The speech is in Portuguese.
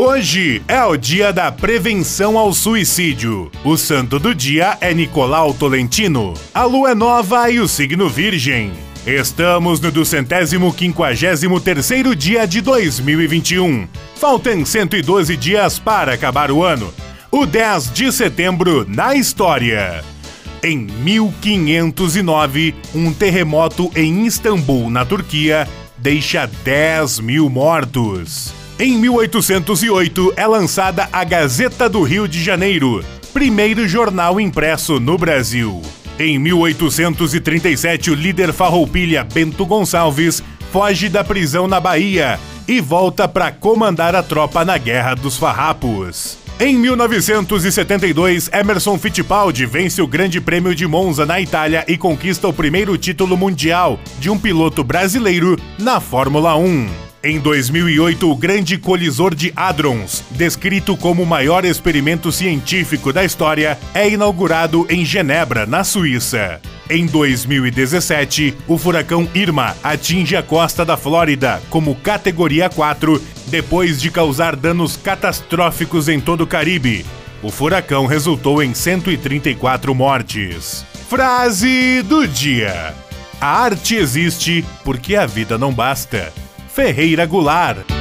Hoje é o dia da prevenção ao suicídio. O santo do dia é Nicolau Tolentino. A lua é nova e o signo virgem. Estamos no duzentésimo quinquagésimo terceiro dia de 2021. Faltam 112 dias para acabar o ano. O 10 de setembro na história. Em 1509, um terremoto em Istambul, na Turquia, deixa 10 mil mortos. Em 1808 é lançada a Gazeta do Rio de Janeiro, primeiro jornal impresso no Brasil. Em 1837, o líder farroupilha Bento Gonçalves foge da prisão na Bahia e volta para comandar a tropa na Guerra dos Farrapos. Em 1972, Emerson Fittipaldi vence o Grande Prêmio de Monza na Itália e conquista o primeiro título mundial de um piloto brasileiro na Fórmula 1. Em 2008, o Grande Colisor de Hadrons, descrito como o maior experimento científico da história, é inaugurado em Genebra, na Suíça. Em 2017, o furacão Irma atinge a costa da Flórida como categoria 4, depois de causar danos catastróficos em todo o Caribe. O furacão resultou em 134 mortes. Frase do dia: A arte existe porque a vida não basta. Ferreira Goulart.